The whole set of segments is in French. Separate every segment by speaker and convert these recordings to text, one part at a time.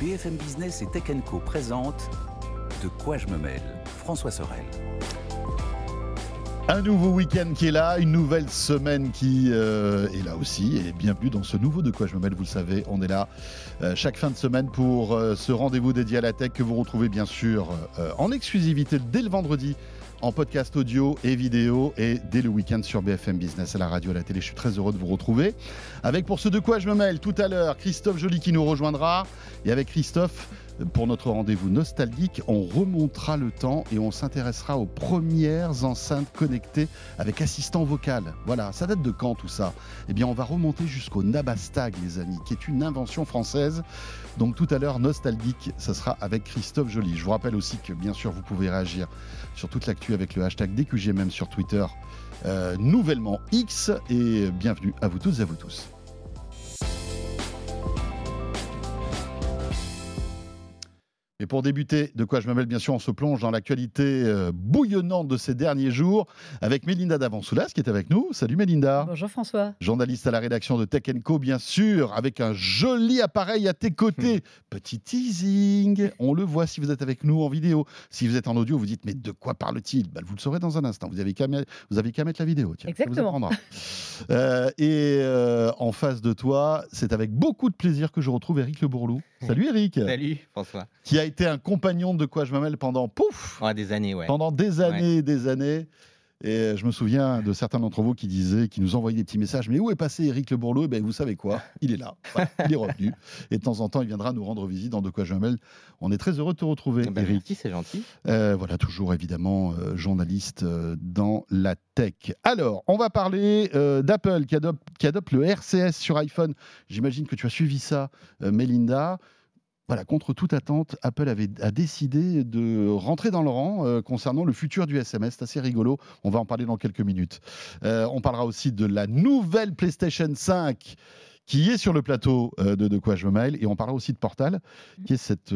Speaker 1: BFM Business et Tech Co présente De quoi je me mêle François Sorel.
Speaker 2: Un nouveau week-end qui est là, une nouvelle semaine qui euh, est là aussi. Et bienvenue dans ce nouveau De quoi je me mêle. Vous le savez, on est là euh, chaque fin de semaine pour euh, ce rendez-vous dédié à la tech que vous retrouvez bien sûr en exclusivité dès le vendredi en podcast audio et vidéo et dès le week-end sur BFM Business à la radio, à la télé. Je suis très heureux de vous retrouver. Avec pour ce de quoi je me mêle tout à l'heure, Christophe Joly qui nous rejoindra. Et avec Christophe, pour notre rendez-vous nostalgique, on remontera le temps et on s'intéressera aux premières enceintes connectées avec assistant vocal. Voilà, ça date de quand tout ça? Eh bien, on va remonter jusqu'au Nabastag, les amis, qui est une invention française. Donc tout à l'heure, nostalgique, ça sera avec Christophe Joly. Je vous rappelle aussi que bien sûr, vous pouvez réagir sur toute l'actu avec le hashtag DQGMM sur Twitter, euh, nouvellement X. Et bienvenue à vous toutes et à vous tous. Et pour débuter, de quoi je mêle bien sûr, on se plonge dans l'actualité euh, bouillonnante de ces derniers jours avec Mélinda Davansoulas qui est avec nous. Salut Mélinda.
Speaker 3: Bonjour François.
Speaker 2: Journaliste à la rédaction de Tech Co bien sûr, avec un joli appareil à tes côtés. Petit teasing, on le voit si vous êtes avec nous en vidéo. Si vous êtes en audio, vous dites mais de quoi parle-t-il? Bah, Vous le saurez dans un instant. Vous avez qu'à mettre la vidéo.
Speaker 3: Tiens, Exactement.
Speaker 2: Euh, et euh, en face de toi, c'est avec beaucoup de plaisir que je retrouve Eric Le Bourlou. Salut Eric.
Speaker 4: Salut François.
Speaker 2: Qui a été un compagnon de quoi je pendant pouf
Speaker 4: des années, ouais.
Speaker 2: Pendant des années, des années. Et je me souviens de certains d'entre vous qui disaient, qui nous envoyaient des petits messages. Mais où est passé Eric Le Bourleau eh ben, Vous savez quoi? Il est là. il est revenu. Et de temps en temps, il viendra nous rendre visite dans De quoi je mêle. On est très heureux de te retrouver,
Speaker 4: ben,
Speaker 2: Eric.
Speaker 4: Merci, c'est gentil.
Speaker 2: Euh, voilà, toujours évidemment euh, journaliste euh, dans la tech. Alors, on va parler d'Apple qui adopte, qui adopte le RCS sur iPhone. J'imagine que tu as suivi ça, Melinda voilà, contre toute attente, Apple avait, a décidé de rentrer dans le rang euh, concernant le futur du SMS. C'est assez rigolo. On va en parler dans quelques minutes. Euh, on parlera aussi de la nouvelle PlayStation 5 qui est sur le plateau euh, de De quoi je me mail. Et on parlera aussi de Portal, qui est cette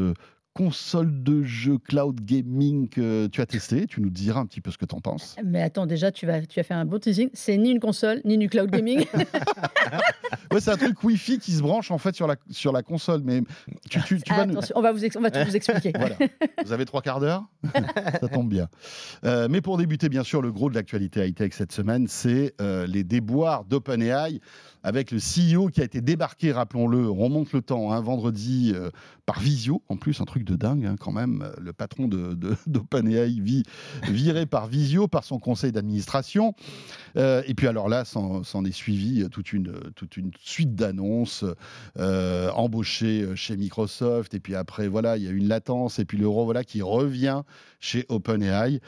Speaker 2: console de jeu cloud gaming que tu as testé. Tu nous diras un petit peu ce que tu en penses.
Speaker 3: Mais attends, déjà, tu, vas, tu as fait un bon teasing. C'est ni une console, ni du cloud gaming.
Speaker 2: ouais, c'est un truc Wi-Fi qui se branche en fait sur la, sur la console. Mais
Speaker 3: tu, tu, tu vas nous... on, va vous, on va tout vous expliquer.
Speaker 2: voilà. Vous avez trois quarts d'heure? Ça tombe bien. Euh, mais pour débuter, bien sûr, le gros de l'actualité high-tech cette semaine, c'est euh, les déboires d'OpenAI avec le CEO qui a été débarqué, rappelons-le, on remonte le temps, un hein, vendredi euh, par visio, en plus, un truc de dingue hein, quand même, le patron d'OpenAI de, viré par visio par son conseil d'administration. Euh, et puis alors là, s'en est suivi toute une, toute une suite d'annonces, euh, embauché chez Microsoft, et puis après, voilà, il y a une latence, et puis l'euro, voilà, qui revient chez OpenAI.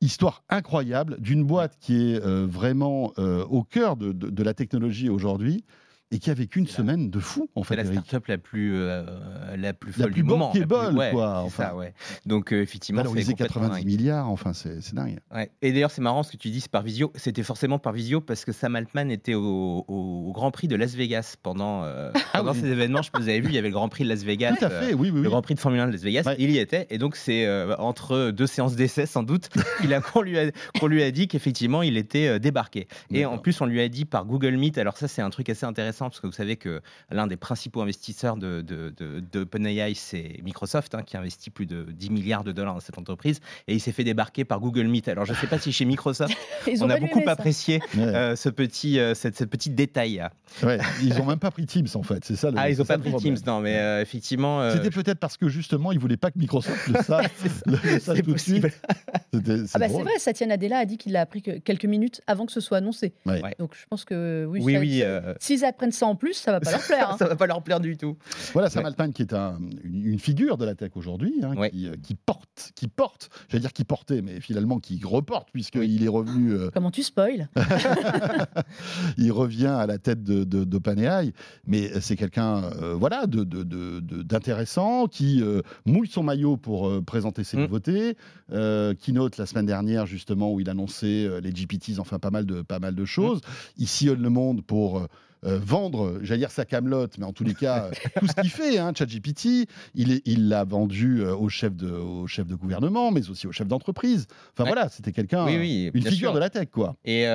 Speaker 2: Histoire incroyable d'une boîte qui est vraiment au cœur de la technologie aujourd'hui aujourd'hui et qui a vécu une semaine de fou en fait.
Speaker 4: C'est la start-up la plus euh, la plus folle
Speaker 2: la plus
Speaker 4: du moment,
Speaker 2: la plus, ouais, quoi. Enfin,
Speaker 4: ça, ouais. Donc euh, effectivement,
Speaker 2: c'est 90 milliards. Enfin, c'est dingue.
Speaker 4: Ouais. Et d'ailleurs, c'est marrant ce que tu dis, par visio. C'était forcément par visio parce que Sam Altman était au, au, Grand Prix de Las Vegas pendant euh, ah pendant ces événements. Je vous avais vu, il y avait le Grand Prix de Las Vegas.
Speaker 2: Tout à fait, oui, oui,
Speaker 4: Le Grand Prix de Formule 1 de Las Vegas. Il y était, et donc c'est entre deux séances d'essai sans doute qu'on lui a qu'on lui a dit qu'effectivement il était débarqué. Et en plus, on lui a dit par Google Meet. Alors ça, c'est un truc assez intéressant parce que vous savez que l'un des principaux investisseurs de, de, c'est Microsoft, hein, qui investit plus de 10 milliards de dollars dans cette entreprise, et il s'est fait débarquer par Google Meet. Alors, je ne sais pas si chez Microsoft, on a beaucoup apprécié euh, ce petit, euh, cette, petit détail.
Speaker 2: ils n'ont même pas pris Teams, en fait, c'est ça
Speaker 4: le Ah, ils n'ont pas pris Teams, non, mais euh, effectivement...
Speaker 2: C'était peut-être parce que, justement, ils ne voulaient pas que Microsoft le sache,
Speaker 4: le, tout de suite.
Speaker 3: C'est ah bah vrai, Satya Nadella a dit qu'il l'a appris que quelques minutes avant que ce soit annoncé. Donc, je pense que, oui,
Speaker 4: oui, oui
Speaker 3: s'ils apprennent ça en plus, ça va pas leur plaire. Hein.
Speaker 4: ça va pas leur plaire du tout.
Speaker 2: Voilà, Sam Altman qui est une, figure de la tech aujourd'hui, hein, euh, qui, porte, qui porte, j'allais dire qui portait, mais finalement qui reporte puisqu'il est revenu.
Speaker 3: Euh, Comment tu spoil
Speaker 2: Il revient à la tête d'OpenAI, de, mais c'est quelqu'un, euh, voilà, d'intéressant qui mouille son maillot pour présenter ses mm. nouveautés. qui note la semaine dernière justement où il annonçait les GPTs, enfin pas mal de pas mal de choses. Mm. Il sillonne le monde pour vendre, j'allais dire sa camelote, mais en tous les cas, tout ce qu'il fait, hein, ChatGPT, il l'a vendu au chef, de, au chef de gouvernement, mais aussi au chef d'entreprise. Enfin voilà, c'était quelqu'un, une figure de la tech, quoi.
Speaker 4: Et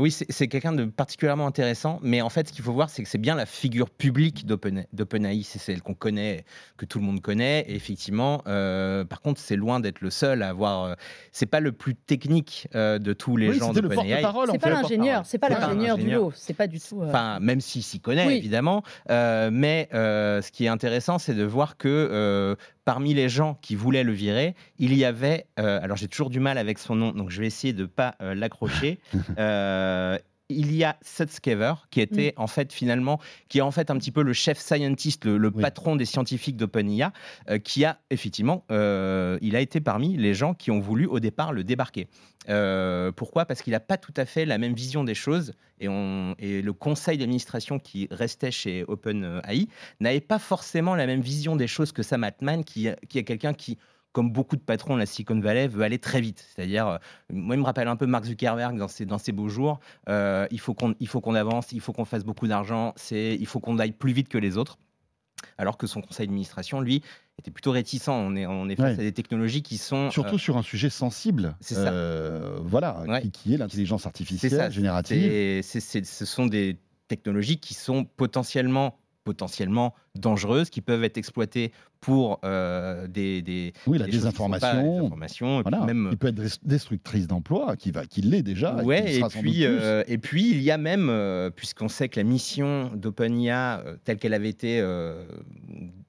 Speaker 4: oui, c'est quelqu'un de particulièrement intéressant, mais en fait, ce qu'il faut voir, c'est que c'est bien la figure publique d'OpenAI, c'est celle qu'on connaît, que tout le monde connaît. Et effectivement, par contre, c'est loin d'être le seul à avoir. c'est pas le plus technique de tous les gens d'OpenAI.
Speaker 3: C'est pas l'ingénieur, c'est pas l'ingénieur du lot, c'est pas du tout.
Speaker 4: Enfin, même s'il s'y connaît évidemment, mais ce qui est intéressant, c'est de voir que parmi les gens qui voulaient le virer, il y avait, alors j'ai toujours du mal avec son nom, donc je vais essayer de pas l'accrocher. il y a Seth Skever, qui était mm. en fait finalement, qui est en fait un petit peu le chef scientist, le, patron des scientifiques d'OpenIA, euh, qui a effectivement, euh, il a été parmi les gens qui ont voulu au départ le débarquer. Euh, pourquoi? Parce qu'il n'a pas tout à fait la même vision des choses et, on, et le conseil d'administration qui restait chez OpenAI n'avait pas forcément la même vision des choses que Sam Altman, qui, qui est quelqu'un qui comme beaucoup de patrons de la Silicon Valley, veut aller très vite. C'est-à-dire, euh, moi, il me rappelle un peu Mark Zuckerberg dans ses, dans ses beaux jours. Euh, il faut qu'on avance, il faut qu'on fasse beaucoup d'argent, il faut qu'on aille plus vite que les autres. Alors que son conseil d'administration, lui, était plutôt réticent. On est, on est face à des technologies qui sont.
Speaker 2: Surtout euh, sur un sujet sensible. C'est ça. voilà, qui, est l'intelligence artificielle générative.
Speaker 4: ce sont des technologies qui sont potentiellement potentiellement dangereuses, qui peuvent être exploitées pour euh, des, des,
Speaker 2: oui la désinformation, même qui peut être destructrice d'emploi, qui va, qui l'est déjà.
Speaker 4: Ouais, et, puis euh, et puis il y a même, euh, puisqu'on sait que la mission d'OpenIA telle qu'elle avait été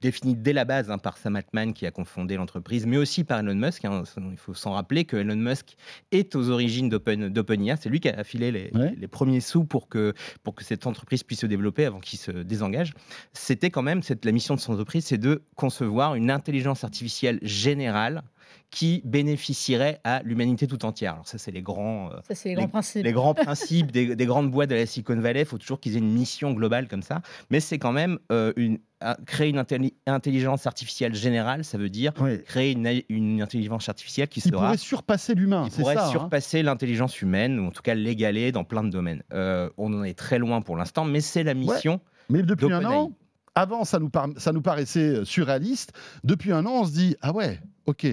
Speaker 4: définie dès la base hein, par Sam Altman qui a confondé l'entreprise, mais aussi par Elon Musk. Hein, il faut s'en rappeler que Elon Musk est aux origines d'OpenIA. C'est lui qui a affilé les, les, premiers sous pour que pour que cette entreprise puisse se développer avant qu'il se désengage. C'était quand même cette, la mission de son entreprise, c'est de concevoir voir une intelligence artificielle générale qui bénéficierait à l'humanité tout entière. Alors ça, c'est les grands,
Speaker 3: euh, les, grands principes,
Speaker 4: les grands principes des, grandes boîtes de la Silicon Valley. Il faut toujours qu'ils aient une mission globale comme ça. Mais c'est quand même euh, une, créer une intelligence artificielle générale. Ça veut dire créer une, intelligence artificielle qui,
Speaker 2: sera... pourrait surpasser l'humain.
Speaker 4: Qui pourrait ça, hein. surpasser l'intelligence humaine, ou en tout cas l'égaler dans plein de domaines. Euh, on en est très loin pour l'instant, mais c'est la mission.
Speaker 2: Mais depuis un an, avant, ça nous, ça nous paraissait euh, surréaliste. Depuis un an, on se dit ah ouais, ok,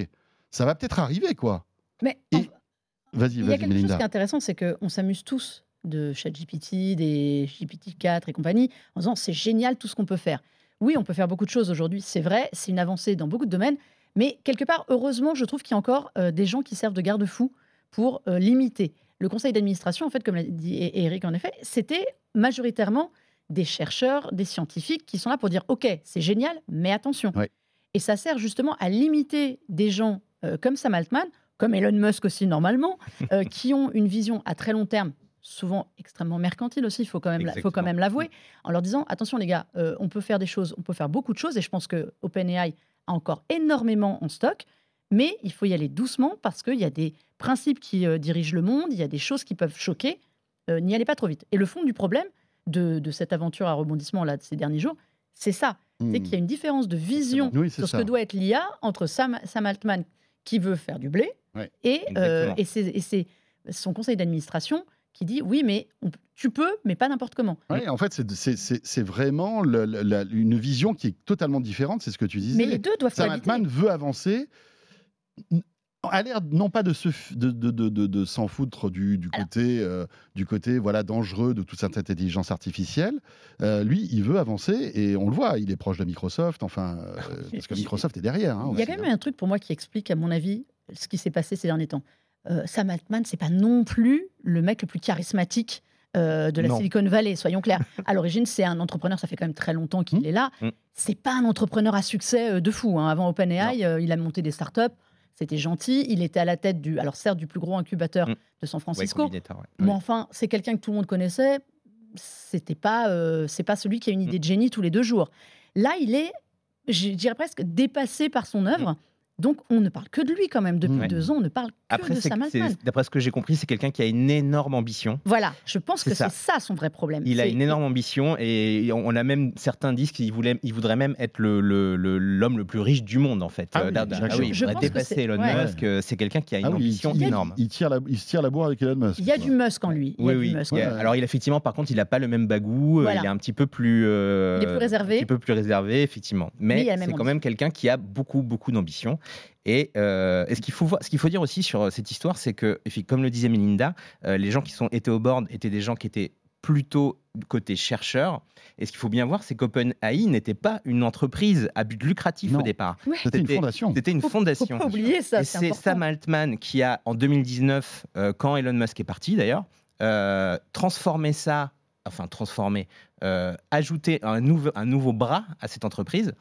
Speaker 2: ça va peut-être arriver, quoi.
Speaker 3: Mais vas-y, il y a quelque chose qui est intéressant, c'est qu'on s'amuse tous de ChatGPT, des GPT-4 et compagnie, en disant c'est génial tout ce qu'on peut faire. Oui, on peut faire beaucoup de choses aujourd'hui, c'est vrai, c'est une avancée dans beaucoup de domaines, mais quelque part, heureusement, je trouve qu'il y a encore euh, des gens qui servent de garde-fous pour euh, limiter. Le conseil d'administration, en fait, comme l'a dit Eric, en effet, c'était majoritairement des chercheurs, des scientifiques qui sont là pour dire OK, c'est génial, mais attention. Et ça sert justement à limiter des gens euh, comme Sam Altman, comme Elon Musk aussi normalement, euh, qui ont une vision à très long terme, souvent extrêmement mercantile aussi, il faut quand même, faut quand même l'avouer, en leur disant attention les gars, euh, on peut faire des choses, on peut faire beaucoup de choses, et je pense que OpenAI a encore énormément en stock. Mais il faut y aller doucement parce qu'il y a des principes qui dirigent le monde, il y a des choses qui peuvent choquer. N'y allez pas trop vite. Et le fond du problème, de, cette aventure à rebondissement là de ces derniers jours, c'est ça. C'est hmm. qu'il y a une différence de vision sur ce que doit être l'IA entre Sam, Altman qui veut faire du blé et, euh, et c'est son conseil d'administration qui dit oui, mais tu peux, mais pas n'importe comment.
Speaker 2: en fait, c'est vraiment une vision qui est totalement différente, c'est ce que tu disais.
Speaker 3: Mais les deux doivent
Speaker 2: Sam Altman veut avancer a l'air non pas de s'en de, de, de, foutre du, du côté, euh, du côté voilà, dangereux de toute cette intelligence artificielle. Euh, lui, il veut avancer et on le voit, il est proche de Microsoft, enfin, euh, parce que Microsoft est derrière. Hein,
Speaker 3: il y a quand même hein. un truc pour moi qui explique, à mon avis, ce qui s'est passé ces derniers temps. Sam Altman, c'est pas non plus le mec le plus charismatique de la Silicon Valley, soyons clairs. À l'origine, c'est un entrepreneur, ça fait quand même très longtemps qu'il mmh. est là. Mmh. C'est pas un entrepreneur à succès de fou. Hein. Avant OpenAI, il a monté des startups. C'était gentil. Il était à la tête du, alors certes, du plus gros incubateur mm. de San Francisco. Mais enfin, c'est quelqu'un que tout le monde connaissait. C'était pas, euh, c'est pas celui qui a une idée de génie tous les deux jours. Là, il est, je dirais presque dépassé par son œuvre. Donc on ne parle que de lui quand même. Depuis deux ans, on ne parle que
Speaker 4: Après,
Speaker 3: de Sam Altman.
Speaker 4: D'après ce que j'ai compris, c'est quelqu'un qui a une énorme ambition.
Speaker 3: Voilà, je pense que c'est ça. son vrai problème.
Speaker 4: Il a une énorme ambition et on a même certains disent qu'il voulait, il voudrait même être l'homme le, le, plus riche du monde en fait.
Speaker 2: Ah oui,
Speaker 4: ah oui, il voudrait dépasser Elon Musk. C'est quelqu'un qui a une ah ambition énorme.
Speaker 2: Il, tire la, il se tire la bourre avec Elon Musk.
Speaker 3: Il y a du Musk en lui.
Speaker 4: oui, oui. Alors il effectivement, par contre, il n'a pas le même bagou. Il est un petit peu plus.
Speaker 3: Euh, il est plus réservé.
Speaker 4: Un petit peu plus réservé, effectivement. Mais c'est quand même quelqu'un qui a beaucoup, beaucoup d'ambition. Et, euh, ce qu'il faut, ce qu'il faut dire aussi sur euh, cette histoire, c'est que, comme le disait Melinda, euh, les gens qui sont, étaient au board étaient des gens qui étaient plutôt côté chercheurs. Et ce qu'il faut bien voir, c'est qu'OpenAI n'était pas une entreprise à but lucratif au départ.
Speaker 2: C'était une fondation.
Speaker 4: C'était une fondation.
Speaker 3: Faut pas oublier ça.
Speaker 4: Et c'est Sam Altman qui a, en 2019, quand Elon Musk est parti d'ailleurs, transformé ça, enfin transformé, ajouté un, nouveau, un nouveau bras à cette entreprise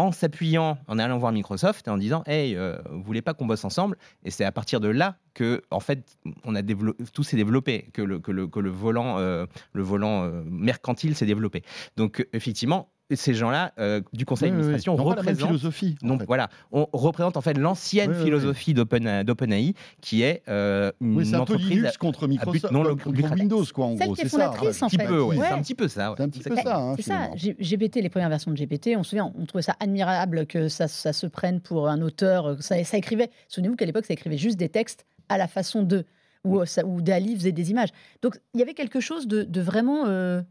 Speaker 4: en s'appuyant, en allant voir Microsoft et en disant Hey, euh, vous voulez pas qu'on bosse ensemble? Et c'est à partir de là que, en fait, on a tout s'est développé, que le, que le, que le volant, euh, le volant euh, mercantile s'est développé. Donc, effectivement, ces gens-là euh, du conseil d'administration représentent
Speaker 2: philosophie.
Speaker 4: Donc voilà, on représente en fait l'ancienne philosophie d'OpenAI qui est euh, une
Speaker 2: un
Speaker 4: entreprise
Speaker 2: peu Linux contre Microsoft, non, contre Windows quoi en gros,
Speaker 3: c'est ça.
Speaker 4: Un petit peu, ouais. c'est un petit peu ça.
Speaker 2: C'est un petit peu ça. Hein,
Speaker 3: c'est ça. GPT, les premières versions de GPT, on se souvient, on trouvait ça admirable que ça, ça se prenne pour un auteur. Ça, ça écrivait. Souvenez-vous qu'à l'époque, ça écrivait juste des textes à la façon de ou, ou d'Ali faisait des images. Donc il y avait quelque chose de, de vraiment euh,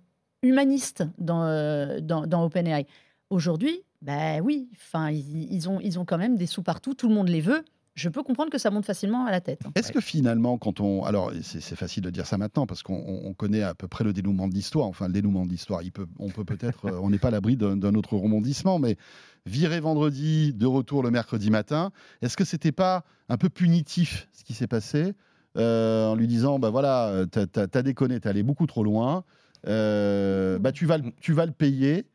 Speaker 3: humaniste dans, euh, dans, dans OpenAI. Aujourd'hui, ben oui, enfin, ils, ont, ils ont quand même des sous partout, tout le monde les veut. Je peux comprendre que ça monte facilement à la tête.
Speaker 2: Est-ce que finalement, quand on. Alors, c'est facile de dire ça maintenant, parce qu'on connaît à peu près le dénouement de l'histoire. Enfin, le dénouement de l'histoire, peut, on peut peut-être. Euh, on n'est pas à l'abri d'un autre rebondissement, mais virer vendredi, de retour le mercredi matin, est-ce que c'était pas un peu punitif ce qui s'est passé euh, en lui disant, ben voilà, t'as as, déconné, t'es allé beaucoup trop loin, euh, bah, tu, vas, tu vas le payer.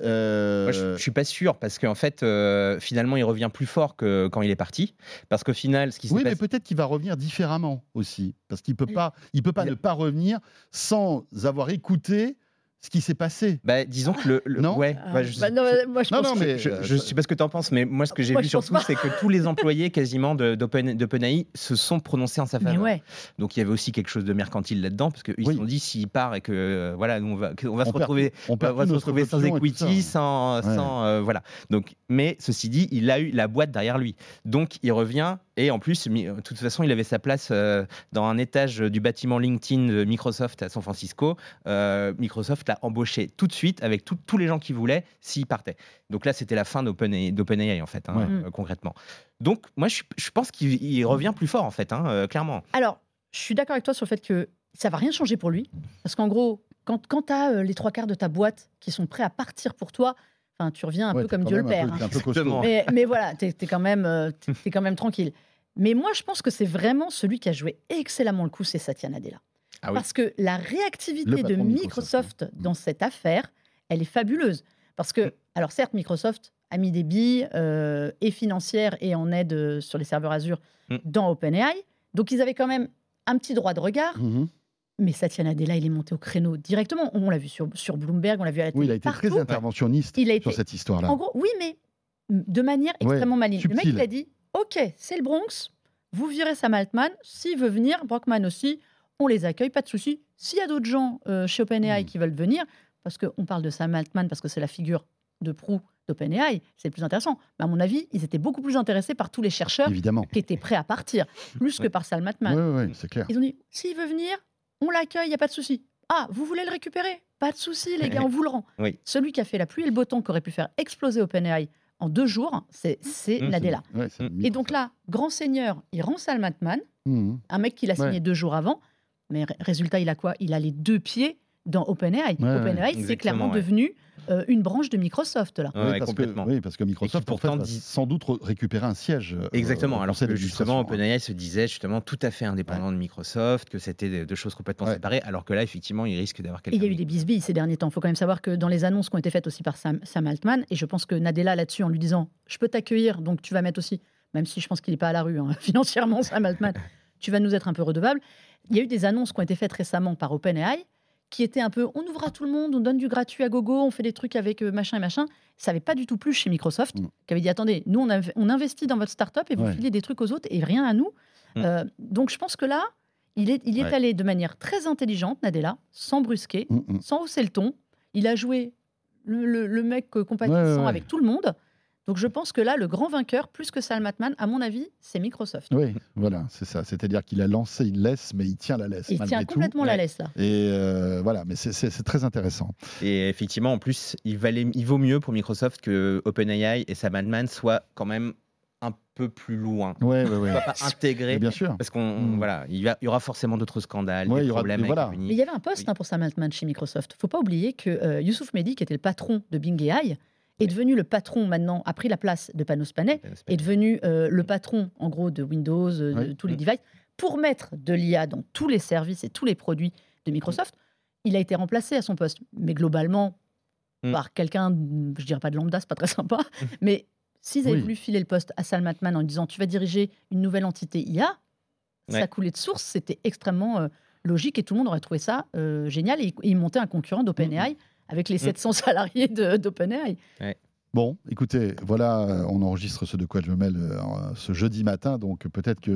Speaker 4: Euh... Moi, je, suis pas sûr parce qu'en fait, euh, finalement, il revient plus fort que quand il est parti. Parce qu'au final, ce qui
Speaker 2: oui, mais peut-être qu'il va revenir différemment aussi, parce qu'il peut pas, il peut pas ne pas revenir sans avoir écouté ce qui s'est passé.
Speaker 4: Bah, disons que le. non?
Speaker 3: ouais, bah, je, bah, non, moi, je,
Speaker 4: non, mais, je, je, sais pas ce que tu en penses, mais moi, ce que j'ai vu surtout, c'est que tous les employés quasiment d'OpenAI se sont prononcés en sa faveur.
Speaker 3: Ouais.
Speaker 4: Donc il y avait aussi quelque chose de mercantile là-dedans, parce qu'ils se sont dit s'il part et que euh, voilà, nous, on va, on va se retrouver, on va se retrouver sans equity, sans, sans euh, voilà. Donc, mais ceci dit, il a eu la boîte derrière lui. Donc il revient et en plus, de toute façon, il avait sa place euh, dans un étage du bâtiment LinkedIn de Microsoft à San Francisco. Microsoft l'a embauché tout de suite avec tous les gens qu'il voulait s'il partait. Donc là, c'était la fin d'OpenAI en fait, hein, euh, concrètement. Donc moi, je, pense qu'il revient plus fort en fait, hein, euh, clairement.
Speaker 3: Alors, je suis d'accord avec toi sur le fait que ça va rien changer pour lui, parce qu'en gros, quand, quand tu as euh, les trois quarts de ta boîte qui sont prêts à partir pour toi, Enfin, tu reviens un peu comme Dieu le Père.
Speaker 2: Hein.
Speaker 3: mais, mais, voilà, tu es, quand même, es quand même tranquille. Mais moi, je pense que c'est vraiment celui qui a joué excellemment le coup, c'est Satya Nadella. Ah Parce que la réactivité de Microsoft, dans cette affaire, elle est fabuleuse. Parce que, alors certes, Microsoft a mis des billes euh, et financières et en aide euh, sur les serveurs Azure mm. dans OpenAI. Donc ils avaient quand même un petit droit de regard. Mm-hmm. Mais Satya Nadella, il est monté au créneau directement. On l'a vu sur, sur Bloomberg, on l'a vu à la télé.
Speaker 2: Oui, il a été très interventionniste sur cette histoire-là.
Speaker 3: En gros, oui, mais de manière extrêmement maligne. Le mec, il a dit Ok, c'est le Bronx, vous virez Sam Altman. S'il veut venir, Brockman aussi, on les accueille, pas de souci. S'il y a d'autres gens euh, chez OpenAI hmm. qui veulent venir, parce qu'on parle de Sam Altman, parce que c'est la figure de proue d'OpenAI, c'est le plus intéressant. Mais à mon avis, ils étaient beaucoup plus intéressés par tous les chercheurs qui étaient prêts à partir, plus que par Sam Altman.
Speaker 2: Oui, oui, c'est clair.
Speaker 3: Ils ont dit, s'il veut venir, on l'accueille, il n'y a pas de souci. Ah, vous voulez le récupérer? Pas de souci, les gars, on vous le rend. Celui qui a fait la pluie et le beau temps, qui aurait pu faire exploser OpenAI en deux jours, c'est mmh, Nadella. et donc là, grand seigneur, il rend Sam Altman, mmh. un mec qu'il a signé deux jours avant, mais résultat, il a quoi? Il a les deux pieds dans OpenAI. OpenAI, c'est clairement devenu euh, une branche de Microsoft là.
Speaker 2: oui, parce complètement. Que, oui, parce que Microsoft pourtant dit... sans doute récupérer un siège.
Speaker 4: Euh, exactement. Alors que justement, OpenAI se disait justement tout à fait indépendant de Microsoft, que c'était deux choses complètement séparées, alors que là, effectivement, il risque d'avoir quelque.
Speaker 3: Il y a eu des bisbilles ces derniers temps. Il faut quand même savoir que dans les annonces qui ont été faites aussi par Sam, Altman, et je pense que Nadella là-dessus, en lui disant, je peux t'accueillir, donc tu vas mettre aussi, même si je pense qu'il n'est pas à la rue hein, financièrement, Sam Altman, tu vas nous être un peu redevable. Il y a eu des annonces qui ont été faites récemment par OpenAI qui était un peu on ouvre à tout le monde, on donne du gratuit à gogo, on fait des trucs avec euh, machin et machin. Ça n'avait pas du tout plus chez Microsoft, mm. qui avait dit attendez, nous on, on investit dans votre startup et vous filez des trucs aux autres et rien à nous. Mm. Euh, donc je pense que là, il est, il est allé de manière très intelligente, Nadella, sans brusquer, mm, sans hausser le ton. Il a joué le, mec compatissant avec tout le monde. Donc je pense que là, le grand vainqueur, plus que Salman, à mon avis, c'est Microsoft.
Speaker 2: Oui, voilà, c'est ça. C'est-à-dire qu'il a lancé une laisse, mais il tient la laisse.
Speaker 3: Il tient complètement la laisse là.
Speaker 2: Et euh, voilà, mais c'est très intéressant.
Speaker 4: Et effectivement, en plus, il, valait, il vaut mieux pour Microsoft que OpenAI et Salman soient quand même un peu plus loin.
Speaker 2: Ouais, ouais, ouais.
Speaker 4: pas intégrer.
Speaker 2: Bien sûr.
Speaker 4: Parce qu'on mm. voilà, il y, aura forcément d'autres scandales, des problèmes.
Speaker 2: voilà.
Speaker 3: Mais il y avait un poste hein, pour Sam Altman chez Microsoft. Faut pas oublier que euh, Youssouf Mehdi, qui était le patron de Bing AI, est devenu le patron maintenant, a pris la place de Panos Panay, est devenu euh, le patron en gros de Windows, euh, de tous les mm. devices, pour mettre de l'IA dans tous les services et tous les produits de Microsoft. Il a été remplacé à son poste, mais globalement mm. par quelqu'un, je dirais pas de lambda, c'est pas très sympa, mais s'ils avaient voulu filer le poste à Salman en disant tu vas diriger une nouvelle entité IA, ça coulait de source, c'était extrêmement euh, logique et tout le monde aurait trouvé ça génial et, il montait un concurrent d'OpenAI. Mm, avec les 700 mm. salariés d'OpenAI.
Speaker 2: Bon, écoutez, voilà, euh, on enregistre ce de quoi je me mêle euh, ce jeudi matin, donc peut-être que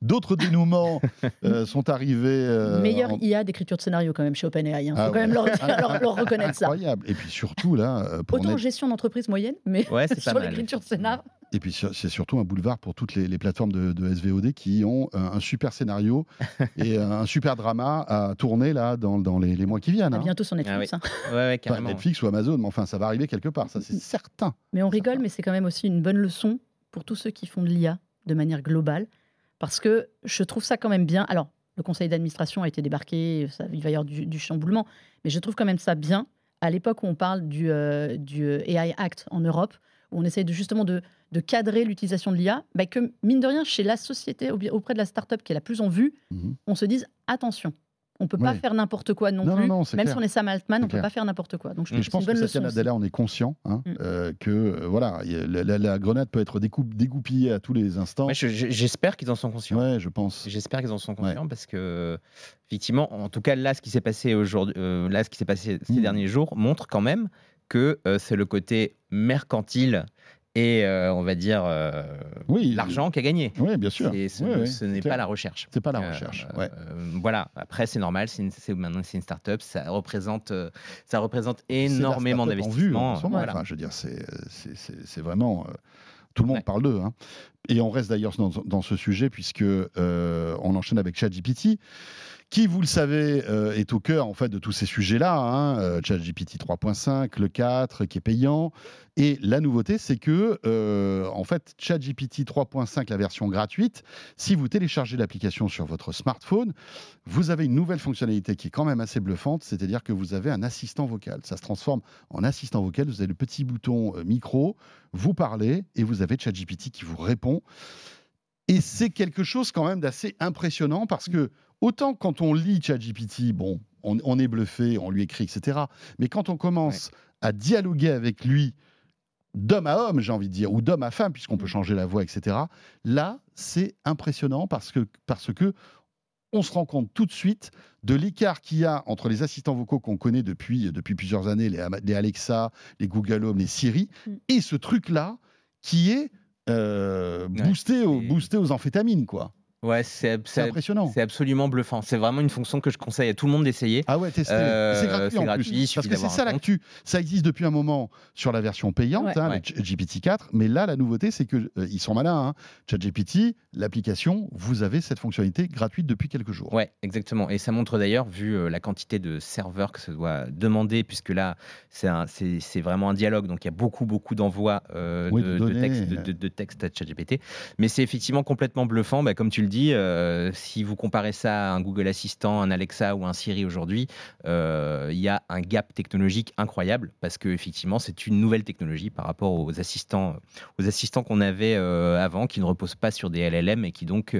Speaker 2: d'autres dénouements euh, sont arrivés.
Speaker 3: Meilleur IA d'écriture de scénario quand même chez OpenAI. Il hein. faut ah quand même leur, reconnaître ça.
Speaker 2: Incroyable. Et puis surtout là,
Speaker 3: pour autant gestion d'entreprise moyenne, mais ouais, sur l'écriture de scénario.
Speaker 2: Et puis c'est surtout un boulevard pour toutes les, plateformes de, SVOD qui ont un, super scénario et un super drama à tourner là dans, les, mois qui viennent.
Speaker 3: Hein. Bientôt sur Netflix. Ah
Speaker 4: hein.
Speaker 2: Pas Netflix ou Amazon, mais enfin ça va arriver quelque part, ça c'est certain.
Speaker 3: Mais on rigole, mais c'est quand même aussi une bonne leçon pour tous ceux qui font de l'IA de manière globale, parce que je trouve ça quand même bien. Alors le conseil d'administration a été débarqué, ça, il va y avoir du, chamboulement, mais je trouve quand même ça bien. À l'époque où on parle du, euh, du euh, AI Act en Europe, où on essaye de, justement de de cadrer l'utilisation de l'IA, bah, que mine de rien, chez la société, auprès de la start-up qui est la plus en vue, mhm. on se dise attention. On ne peut pas faire n'importe quoi non, plus. Même si on est Sam Altman, on ne peut pas faire n'importe quoi. Donc,
Speaker 2: je, je pense que Satya Nadella, on est conscient hein, mm. euh, que euh, voilà, la, grenade peut être dégoupillée à tous les instants.
Speaker 4: J'espère qu'ils en sont conscients.
Speaker 2: Ouais, je pense.
Speaker 4: J'espère qu'ils en sont conscients parce que effectivement, en tout cas là, ce qui s'est passé aujourd'hui, euh, là, ce qui s'est passé ces mm. derniers jours montre quand même que c'est le côté mercantile et euh, on va dire euh, oui, l'argent qui a gagné.
Speaker 2: Oui, bien sûr.
Speaker 4: ce, n'est pas la recherche.
Speaker 2: C'est pas la euh, recherche.
Speaker 4: voilà. Après, c'est normal. C'est maintenant c'est une start-up. Ça représente, ça représente énormément d'investissements.
Speaker 2: Voilà. Enfin, je veux dire, c'est vraiment. tout le monde parle d'eux. Hein. Et on reste d'ailleurs dans, dans, ce sujet puisque on enchaîne avec ChatGPT qui, vous le savez, euh, est au cœur en fait de tous ces sujets-là. Hein, euh, ChatGPT 3.5, le 4 qui est payant. Et la nouveauté, c'est que euh, en fait, ChatGPT 3.5, la version gratuite, si vous téléchargez l'application sur votre smartphone, vous avez une nouvelle fonctionnalité qui est quand même assez bluffante, c'est-à-dire que vous avez un assistant vocal. Ça se transforme en assistant vocal. Vous avez le petit bouton micro, vous parlez et vous avez ChatGPT qui vous répond. Et c'est quelque chose quand même d'assez impressionnant parce que Autant quand on lit ChatGPT, bon, on, est bluffé, on lui écrit, etc. Mais quand on commence à dialoguer avec lui d'homme à homme, j'ai envie de dire, ou d'homme à femme, puisqu'on peut mm. changer la voix, etc. Là, c'est impressionnant parce que, parce que on se rend compte tout de suite de l'écart qu'il y a entre les assistants vocaux qu'on connaît depuis, depuis plusieurs années, les, Alexa, les Google Home, les Siri, mm. et ce truc-là qui est euh, boosté, boosté aux amphétamines, quoi.
Speaker 4: Ouais, c'est impressionnant. C'est absolument bluffant. C'est vraiment une fonction que je conseille à tout le monde d'essayer.
Speaker 2: Ah ouais, tester. Euh, c'est gratuit, en plus. Parce que c'est ça l'actu. Ça existe depuis un moment sur la version payante, hein, GPT-4. Mais là, la nouveauté, c'est qu'ils euh, ils sont malins. Hein. ChatGPT, l'application, vous avez cette fonctionnalité gratuite depuis quelques jours.
Speaker 4: Ouais, exactement. Et ça montre d'ailleurs, vu euh, la quantité de serveurs que ça doit demander, puisque là, c'est vraiment un dialogue. Donc il y a beaucoup, beaucoup d'envois de, de, textes de, de, texte à ChatGPT. Mais c'est effectivement complètement bluffant. Bah, comme tu le dis, euh, si vous comparez ça à un Google Assistant, un Alexa ou un Siri aujourd'hui, euh, il y a un gap technologique incroyable parce que effectivement, c'est une nouvelle technologie par rapport aux assistants, aux assistants qu'on avait euh, avant, qui ne reposent pas sur des LLM et qui donc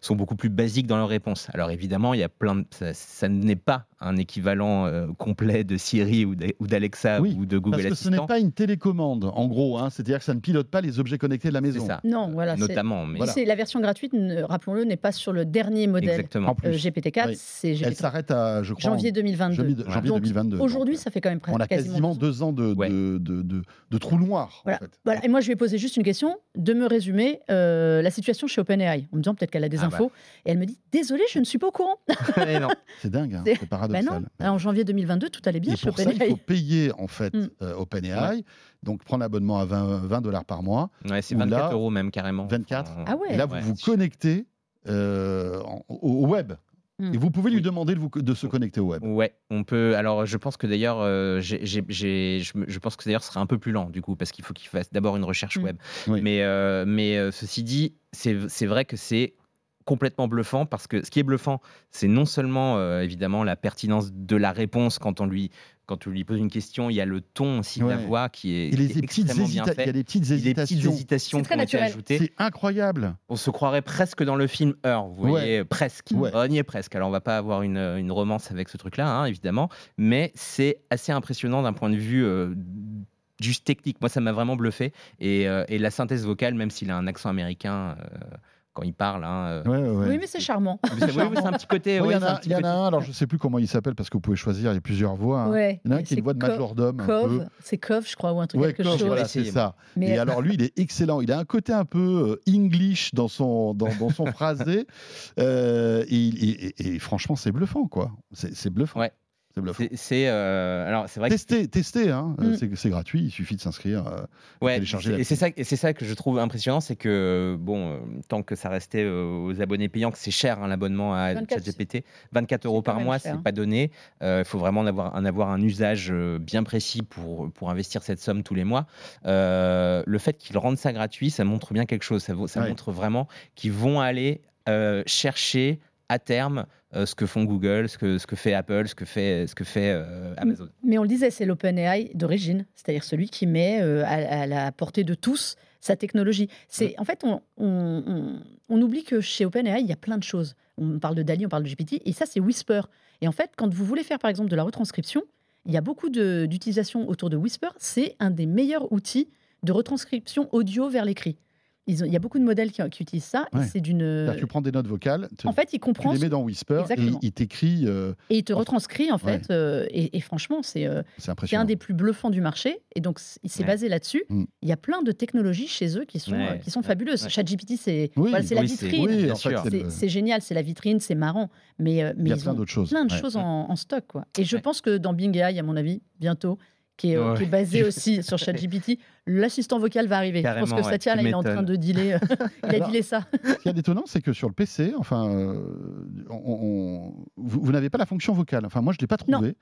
Speaker 4: sont beaucoup plus basiques dans leurs réponses. Alors évidemment, il y a plein de, ça, n'est pas un équivalent complet de Siri ou d'Alexa ou de Google
Speaker 2: parce que
Speaker 4: Assistant.
Speaker 2: Ce n'est pas une télécommande, en gros. Hein, C'est-à-dire que ça ne pilote pas les objets connectés de la maison.
Speaker 3: Ça. Non, voilà.
Speaker 4: Notamment.
Speaker 3: Mais... C'est la version gratuite ne rappelons-le, n'est pas sur le dernier modèle GPT-4, c'est
Speaker 2: GPT. Elle s'arrête à, je crois,
Speaker 3: janvier 2022.
Speaker 2: Janvier, 2022.
Speaker 3: Aujourd'hui, ça fait quand même presque.
Speaker 2: On a quasiment deux ans de, de, de, de, trou noir.
Speaker 3: Voilà. voilà. Et moi, je vais poser juste une question, de me résumer la situation chez OpenAI, en me disant peut-être qu'elle a des ah bah. infos. Et elle me dit Désolé, je ne suis pas au courant.
Speaker 2: c'est dingue, hein, c'est paradoxal.
Speaker 3: Bah en janvier 2022, tout allait bien
Speaker 2: et
Speaker 3: chez
Speaker 2: OpenAI. Il faut payer en fait mm. OpenAI. Donc prendre l'abonnement à 20, dollars par mois.
Speaker 4: Ouais, c'est 24 euros même carrément.
Speaker 2: 24. Ah ouais. Et là, vous vous connectez euh, au, web. Hmm. Et vous pouvez lui demander de, vous, de, se connecter au web.
Speaker 4: Ouais, on peut. Alors, je pense que d'ailleurs, euh, je, pense que d'ailleurs, ce sera un peu plus lent du coup, parce qu'il faut qu'il fasse d'abord une recherche hmm. web. Mais, euh, mais ceci dit, c'est vrai que c'est complètement bluffant parce que ce qui est bluffant, c'est non seulement évidemment la pertinence de la réponse quand on lui quand tu lui poses une question, il y a le ton aussi de la voix qui est, extrêmement bien fait.
Speaker 2: Il y a des petites hésitations,
Speaker 4: hésitations qui ont été ajoutées.
Speaker 2: C'est incroyable.
Speaker 4: On se croirait presque dans le film Heure, vous voyez, presque. On y est presque. Alors on va pas avoir une, une romance avec ce truc-là, hein, évidemment, mais c'est assez impressionnant d'un point de vue euh, juste technique. Moi, ça m'a vraiment bluffé. Et, euh, et, la synthèse vocale, même s'il a un accent américain. Euh, quand il parle. Hein,
Speaker 3: euh. Oui, mais c'est charmant.
Speaker 4: c'est un petit côté.
Speaker 2: Il y, en a, un, alors je ne sais plus comment il s'appelle parce que vous pouvez choisir, il y a plusieurs voix. Hein. il y en a un qui est une voix de majordome.
Speaker 3: C'est Cove, je crois, ou un truc quelque chose.
Speaker 2: Voilà, c'est ça. Et alors lui, il est excellent. Il a un côté un peu euh, English dans son, dans, dans son phrasé. Euh, et, et, franchement, c'est bluffant, quoi. C'est bluffant.
Speaker 4: Ouais. C'est euh, alors c'est vrai.
Speaker 2: Tester, tester, hein. Mm. c'est gratuit. Il suffit de s'inscrire. Euh,
Speaker 4: ouais. Et c'est ça, et c'est ça que je trouve impressionnant, c'est que bon, euh, tant que ça restait aux abonnés payants, que c'est cher hein, l'abonnement à ChatGPT, 24 euros par mois, c'est pas donné. Il faut vraiment en avoir, en avoir un usage bien précis pour pour investir cette somme tous les mois. le fait qu'ils rendent ça gratuit, ça montre bien quelque chose. Ça, ça montre vraiment qu'ils vont aller chercher à terme euh, ce que font Google, ce que, ce que fait Apple, ce que fait, ce que fait euh, Amazon.
Speaker 3: Mais on le disait, c'est l'OpenAI d'origine, c'est-à-dire celui qui met euh, à, la portée de tous sa technologie. C'est En fait, on, on, on, oublie que chez OpenAI, il y a plein de choses. On parle de DALI, on parle de GPT, et ça, c'est Whisper. Et en fait, quand vous voulez faire, par exemple, de la retranscription, il y a beaucoup d'utilisation autour de Whisper. C'est un des meilleurs outils de retranscription audio vers l'écrit il y a beaucoup de modèles qui, utilisent ça. C'est d'une.
Speaker 2: Tu prends des notes vocales.
Speaker 3: en fait, il comprend.
Speaker 2: Tu les mets dans Whisper et il t'écrit. Euh,
Speaker 3: et il te retranscrit en fait. Euh, et, franchement, c'est euh, un des plus bluffants du marché. Et donc, il s'est basé là-dessus. Mm. Il y a plein de technologies chez eux qui sont qui sont fabuleuses. ChatGPT, c'est c'est la vitrine. c'est génial, c'est la vitrine, c'est marrant. Mais mais ils ont plein de choses en stock quoi. Et je pense que dans Bing AI, à mon avis, bientôt qui est, qui est, basé aussi sur ChatGPT. L'assistant vocal va arriver. je pense que Satya, il est en train de dealer. Euh, il a dealé ça.
Speaker 2: Ce qui est étonnant, c'est que sur le PC, enfin, euh, on, vous, n'avez pas la fonction vocale. Enfin, moi, je ne l'ai pas trouvé.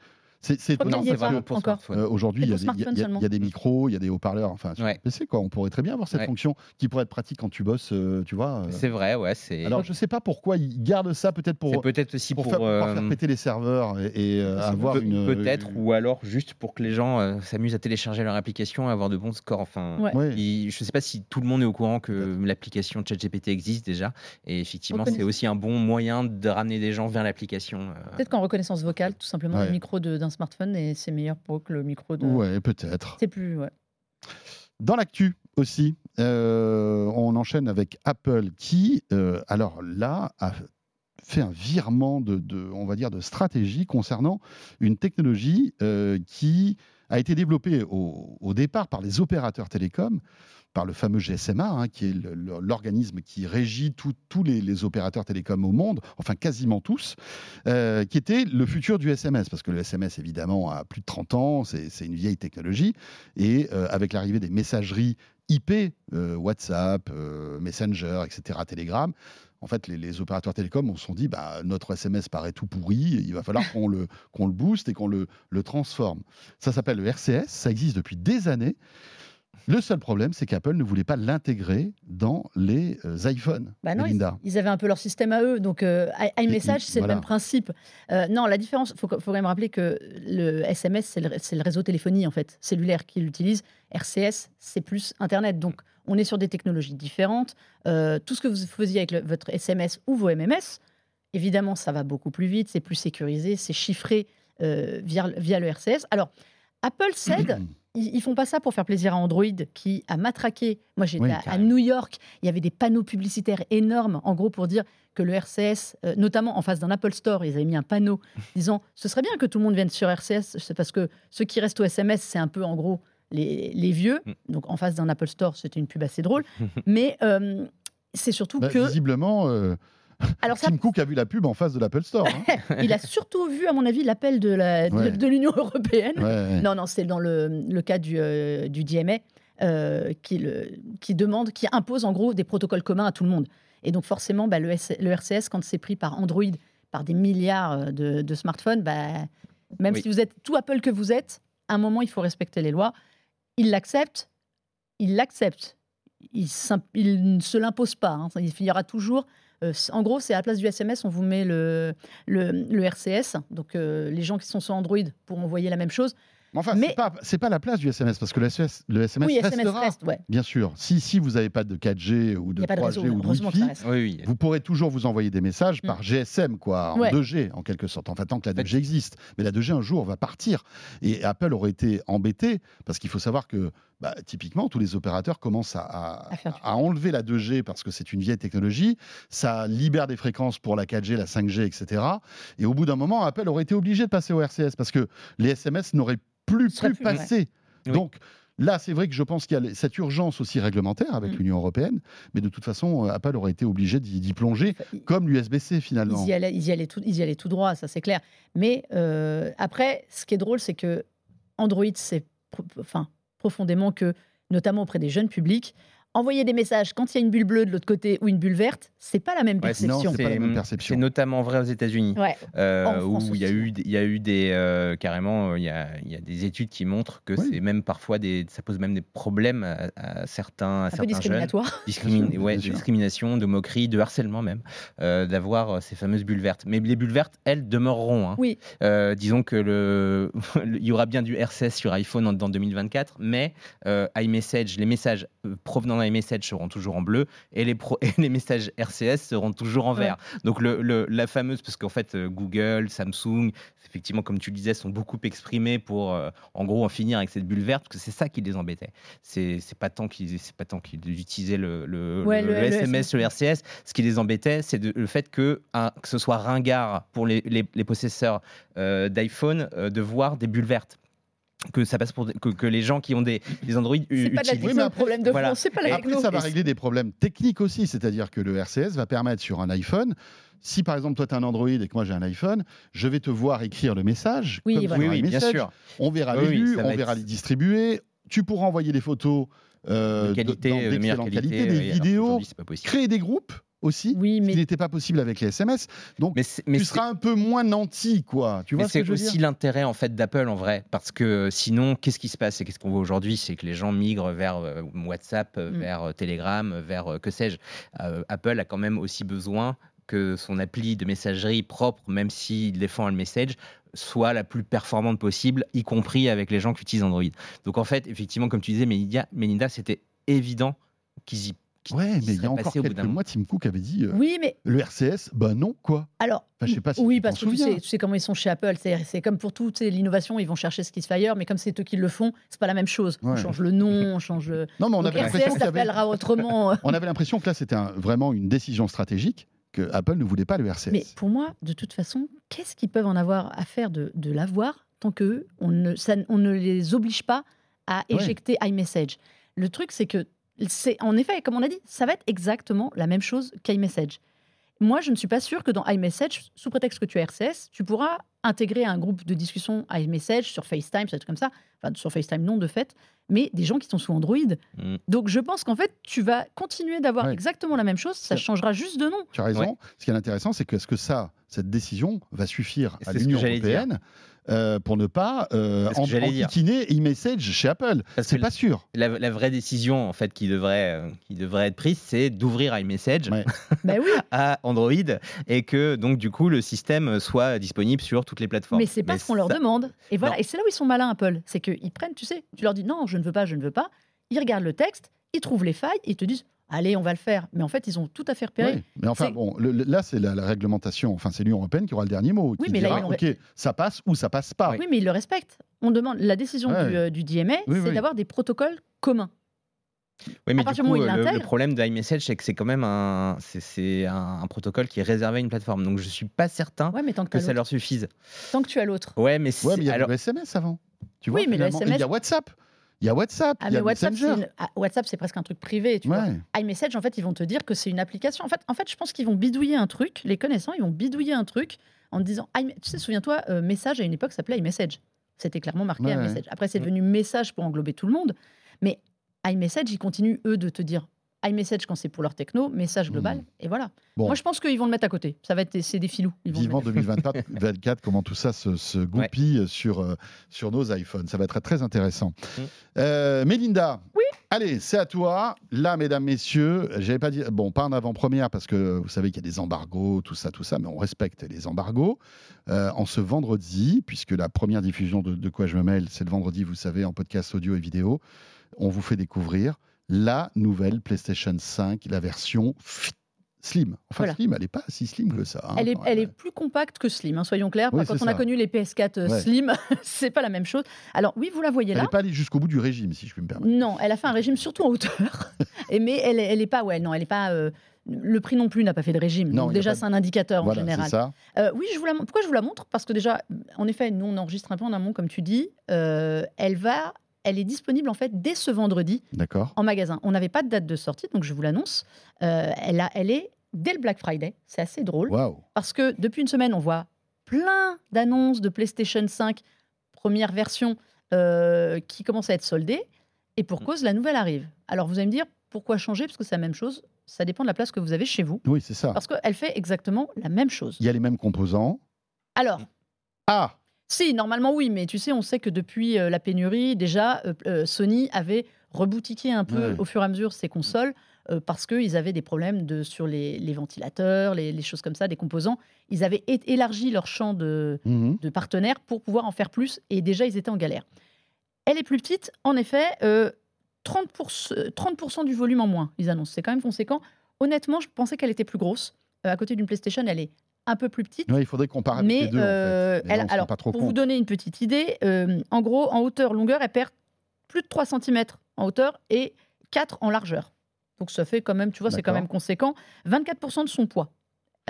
Speaker 3: C'est parce
Speaker 2: euh, aujourd'hui, il y, a des micros, il y a des haut-parleurs. Enfin, sur PC, quoi. On pourrait très bien avoir cette fonction qui pourrait être pratique quand tu bosses, euh, tu vois.
Speaker 4: Euh. C'est vrai, ouais.
Speaker 2: Alors, je sais pas pourquoi ils gardent ça, peut-être pour.
Speaker 4: peut-être aussi pour,
Speaker 2: faire, péter les serveurs et, avoir une.
Speaker 4: Peut-être, ou alors juste pour que les gens s'amusent à télécharger leur application et avoir de bons scores. Enfin, je sais pas si tout le monde est au courant que l'application ChatGPT existe déjà. Et effectivement, c'est aussi un bon moyen de ramener des gens vers l'application.
Speaker 3: Peut-être qu'en reconnaissance vocale, tout simplement, le micro d'un smartphone et c'est meilleur pour que le micro de.
Speaker 2: Ouais, peut-être.
Speaker 3: C'est plus. Ouais.
Speaker 2: Dans l'actu aussi, euh, on enchaîne avec Apple qui, euh, alors là, a fait un virement de, de, on va dire, de stratégie concernant une technologie euh, qui a été développée au, au, départ par les opérateurs télécoms par le fameux GSMA, hein, qui est l'organisme qui régit tous les, opérateurs télécoms au monde, enfin quasiment tous, euh, qui était le futur du SMS, parce que le SMS, évidemment, a plus de 30 ans, c'est une vieille technologie, et euh, avec l'arrivée des messageries IP, euh, WhatsApp, Messenger, etc., Telegram, en fait, les, opérateurs télécoms se sont dit, bah, notre SMS paraît tout pourri, il va falloir qu'on le, le booste et qu'on le transforme. Ça s'appelle le RCS, ça existe depuis des années. Le seul problème, c'est qu'Apple ne voulait pas l'intégrer dans les euh, iPhones.
Speaker 3: Bah non, ils, avaient un peu leur système à eux. Donc, euh, iMessage, c'est le même principe. Euh, non, la différence, il faut, quand même rappeler que le SMS, c'est le, réseau téléphonie, en fait, cellulaire qui l'utilise. RCS, c'est plus Internet. Donc, on est sur des technologies différentes. tout ce que vous faisiez avec votre SMS ou vos MMS, évidemment, ça va beaucoup plus vite, c'est plus sécurisé, c'est chiffré via, via le RCS. Alors, Apple cède ils, font pas ça pour faire plaisir à Android qui a matraqué. Moi, j'étais à, New York, il y avait des panneaux publicitaires énormes, en gros, pour dire que le RCS, euh, notamment en face d'un Apple Store, ils avaient mis un panneau disant ce serait bien que tout le monde vienne sur RCS, c'est parce que ceux qui restent au SMS, c'est un peu, en gros, les, vieux. Mm. Donc, en face d'un Apple Store, c'était une pub assez drôle. Mais euh, c'est surtout
Speaker 2: bah,
Speaker 3: que.
Speaker 2: Visiblement. Euh, alors Tim Cook a vu la pub en face de l'Apple Store.
Speaker 3: Hein. il a surtout vu, à mon avis, l'appel de, de, l'Union européenne. non, non, c'est dans le, cas du, euh, du DMA euh, qui, le, qui demande, qui impose en gros des protocoles communs à tout le monde. Et donc forcément, bah, le, le, RCS, quand c'est pris par Android, par des milliards de, smartphones, bah, même si vous êtes tout Apple que vous êtes, à un moment, il faut respecter les lois. Il l'accepte, il l'accepte. Il, il, ne se l'impose pas. Hein. Il y aura toujours euh, en gros, c'est à la place du SMS, on vous met le, le, RCS. Donc, euh, les gens qui sont sur Android pourront envoyer la même chose.
Speaker 2: Enfin, mais... c'est pas, pas la place du SMS parce que le, SMS, le SMS oui, restera, reste, ouais. bien sûr. Si, si vous n'avez pas de 4G ou de 3G ou de Wi-Fi, vous pourrez toujours vous envoyer des messages mm. par GSM, quoi, en 2G en quelque sorte. En fait, tant que la 2G existe. Mais la 2G un jour va partir. Et Apple aurait été embêté parce qu'il faut savoir que bah, typiquement, tous les opérateurs commencent à, à, enlever la 2G parce que c'est une vieille technologie. Ça libère des fréquences pour la 4G, la 5G, etc. Et au bout d'un moment, Apple aurait été obligé de passer au RCS parce que les SMS n'auraient plus, plus passer. Donc, Là, c'est vrai que je pense qu'il y a cette urgence aussi réglementaire avec mm. l'Union européenne, mais de toute façon, euh, Apple aurait été obligé d'y plonger, comme l'USB-C finalement.
Speaker 3: Ils y, allaient, ils, y allaient tout, ils y allaient tout droit, ça c'est clair. Mais euh, après, ce qui est drôle, c'est que Android, c'est enfin, profondément que, notamment auprès des jeunes publics, envoyer des messages quand il y a une bulle bleue de l'autre côté ou une bulle verte, c'est pas la même perception.
Speaker 4: c'est notamment vrai aux États-Unis, euh, où il y a eu, il y a eu des euh, carrément, euh, il y a, y a, des études qui montrent que c'est même parfois des, ça pose même des problèmes à, certains, à certains
Speaker 3: discriminatoire.
Speaker 4: jeunes, ouais, discrimination, de moquerie, de harcèlement même, d'avoir ces fameuses bulles vertes. Mais les bulles vertes, elles demeureront. Hein.
Speaker 3: Oui.
Speaker 4: disons que le, il y aura bien du RCS sur iPhone dans 2024, mais iMessage, les messages provenant les messages seront toujours en bleu et les, les messages RCS seront toujours en vert. Donc le, la fameuse, parce qu'en fait euh, Google, Samsung, effectivement comme tu le disais, sont beaucoup exprimés pour euh, en gros en finir avec cette bulle verte, parce que c'est ça qui les embêtait. C'est pas tant qu'ils pas tant qu'ils utilisaient le, le, SMS, le RCS. Ce qui les embêtait, c'est le fait que, que ce soit ringard pour les, les, possesseurs euh, d'iPhone de voir des bulles vertes que ça passe pour que, les gens qui ont des, des Android
Speaker 3: c'est pas
Speaker 4: utilisent.
Speaker 3: un problème de fond, c'est pas la
Speaker 2: Après, ça va régler des problèmes techniques aussi, c'est-à-dire que le RCS va permettre sur un iPhone si par exemple toi tu as un Android et que moi j'ai un iPhone, je vais te voir écrire le message.
Speaker 4: Oui, oui, bien sûr.
Speaker 2: On verra les vues, on verra les distribuer. Tu pourras envoyer des photos
Speaker 4: euh, de qualité, de, meilleure qualité,
Speaker 2: des vidéos, créer des groupes aussi,
Speaker 3: oui, mais...
Speaker 2: ce qui n'était pas possible avec les SMS. Donc, mais tu seras un peu moins nanti, quoi. Tu vois
Speaker 4: C'est aussi l'intérêt en fait d'Apple en vrai, parce que sinon, qu'est-ce qui se passe? Et qu'est-ce qu'on voit aujourd'hui, c'est que les gens migrent vers euh, WhatsApp, euh, mm. vers euh, Telegram, vers que sais-je. Apple a quand même aussi besoin que son appli de messagerie propre, même s'il défend le message, soit la plus performante possible, y compris avec les gens qui utilisent Android. Donc en fait, effectivement, comme tu disais, Melinda, c'était évident qu'ils y
Speaker 2: Ouais, mais il y a encore quelques mois, Tim Cook avait dit euh,
Speaker 3: oui, mais...
Speaker 2: le RCS, bah non, quoi.
Speaker 3: Alors, je sais pas si oui, parce que tu sais, tu sais, comment ils sont chez Apple. C'est comme pour toute l'innovation, ils vont chercher ce qui se fait ailleurs, mais comme c'est eux qui le font, c'est pas la même chose. On change le nom, on change le.
Speaker 2: Non, mais on avait l'impression
Speaker 3: s'appellera autrement.
Speaker 2: on avait l'impression que là, c'était vraiment une décision stratégique que Apple ne voulait pas le RCS.
Speaker 3: Mais pour moi, de toute façon, qu'est-ce qu'ils peuvent en avoir à faire de, de l'avoir tant que on ne, ça, on ne les oblige pas à éjecter iMessage? Le truc, c'est que c'est en effet, comme on a dit, ça va être exactement la même chose qu'iMessage. Moi, je ne suis pas sûre que dans iMessage, sous prétexte que tu as RCS, tu pourras intégrer un groupe de discussion iMessage sur FaceTime, sur comme ça. Enfin, sur FaceTime, non, de fait, mais des gens qui sont sous Android. Mm. Donc, je pense qu'en fait, tu vas continuer d'avoir exactement la même chose, ça changera juste de nom.
Speaker 2: Tu as raison. Ce qui est intéressant, c'est que est-ce que ça, cette décision va suffire à l'Union européenne euh, pour ne pas euh, enquiquiner e-message chez Apple. C'est pas sûr.
Speaker 4: La, vraie décision en fait qui devrait, euh, qui devrait être prise, c'est d'ouvrir iMessage
Speaker 3: bah
Speaker 4: à Android et que donc du coup le système soit disponible sur toutes les plateformes.
Speaker 3: Mais c'est pas ce qu'on leur demande. Et voilà, et c'est là où ils sont malins Apple, c'est qu'ils prennent, tu sais, tu leur dis non, je ne veux pas, je ne veux pas. Ils regardent le texte, ils trouvent les failles, et ils te disent allez, on va le faire. Mais en fait, ils ont tout à fait repéré.
Speaker 2: mais enfin, bon, là, c'est la, réglementation. Enfin, c'est l'Union européenne qui aura le dernier mot. Oui, mais là, ok, ça passe ou ça passe pas.
Speaker 3: Oui, mais ils le respectent. On demande la décision du, euh, du, DMA, c'est d'avoir des protocoles communs.
Speaker 4: Oui, mais du coup, le, problème d'iMessage, c'est que c'est quand même un, c'est, un, protocole qui est réservé à une plateforme. Donc, je suis pas certain que, ça leur suffise.
Speaker 3: Tant que tu as l'autre.
Speaker 2: Ouais, mais, il y a le SMS avant. Tu vois, oui, mais le SMS... il y a WhatsApp. Il y a WhatsApp, ah, il y a WhatsApp,
Speaker 3: Messenger. Ah, WhatsApp, c'est presque un truc privé. Tu vois. iMessage, en fait, ils vont te dire que c'est une application. En fait, en fait je pense qu'ils vont bidouiller un truc, les connaissants, ils vont bidouiller un truc en te disant Tu sais, souviens-toi, euh, Message à une époque s'appelait iMessage. C'était clairement marqué iMessage. Après, c'est mm. devenu Message pour englober tout le monde. Mais iMessage, ils continuent, eux, de te dire iMessage quand c'est pour leur techno, message global, hmm. et voilà. Moi, je pense qu'ils vont le mettre à côté. Ça va être, c'est des filous.
Speaker 2: Ils Vivement 2024, comment tout ça se, goupille sur, euh, sur nos iPhones. Ça va être très intéressant. Euh, Mélinda.
Speaker 3: Oui.
Speaker 2: Allez, c'est à toi. Là, mesdames, messieurs, j'avais pas dit, bon, pas en avant-première parce que vous savez qu'il y a des embargos, tout ça, tout ça, mais on respecte les embargos. Euh, en ce vendredi, puisque la première diffusion de, de quoi je me mêle, c'est le vendredi, vous savez, en podcast audio et vidéo, on vous fait découvrir la nouvelle PlayStation 5, la version slim. Enfin, slim, elle n'est pas si slim que ça.
Speaker 3: Hein, elle, est, elle est, plus compacte que slim, hein, soyons clairs. quand on a connu les PS4 euh, slim, c'est pas la même chose. Alors oui, vous la voyez
Speaker 2: là.
Speaker 3: Elle
Speaker 2: n'est pas allée jusqu'au bout du régime, si je puis me permettre.
Speaker 3: Non, elle a fait un régime surtout en hauteur. Et, mais elle, elle est pas, ouais, non, elle est pas. Euh, le prix non plus n'a pas fait de régime. Non, donc déjà, c'est un indicateur en général.
Speaker 2: Ça.
Speaker 3: Euh, oui, je vous la... pourquoi je vous la montre? Parce que déjà, en effet, nous, on enregistre un peu en amont, comme tu dis. elle va elle est disponible en fait dès ce vendredi en magasin. On n'avait pas de date de sortie, donc je vous l'annonce. Euh, elle, a, elle est dès le Black Friday. C'est assez drôle. Parce que depuis une semaine, on voit plein d'annonces de PlayStation 5, première version, euh, qui commencent à être soldées. Et pour mm. cause, la nouvelle arrive. Alors vous allez me dire, pourquoi changer? Parce que c'est la même chose. Ça dépend de la place que vous avez chez vous.
Speaker 2: Oui, c'est ça.
Speaker 3: Parce qu'elle fait exactement la même chose.
Speaker 2: Il y a les mêmes composants.
Speaker 3: Alors.
Speaker 2: Ah
Speaker 3: si, normalement oui, mais tu sais, on sait que depuis euh, la pénurie, déjà, euh, euh, Sony avait reboutiqué un peu au fur et à mesure ses consoles parce qu'ils avaient des problèmes de, sur les, ventilateurs, les, choses comme ça, des composants. Ils avaient élargi leur champ de, mmh de, partenaires pour pouvoir en faire plus et déjà, ils étaient en galère. Elle est plus petite, en effet, 30%, 30 du volume en moins, ils annoncent. C'est quand même conséquent. Honnêtement, je pensais qu'elle était plus grosse. à côté d'une PlayStation, elle est un peu plus petite.
Speaker 2: il faudrait comparer avec les deux. Euh,
Speaker 3: alors, pour vous donner une petite idée, euh, en gros, en hauteur, longueur, elle perd plus de 3 cm en hauteur et 4 en largeur. Donc ça fait quand même, tu vois, c'est quand même conséquent. 24% de son poids.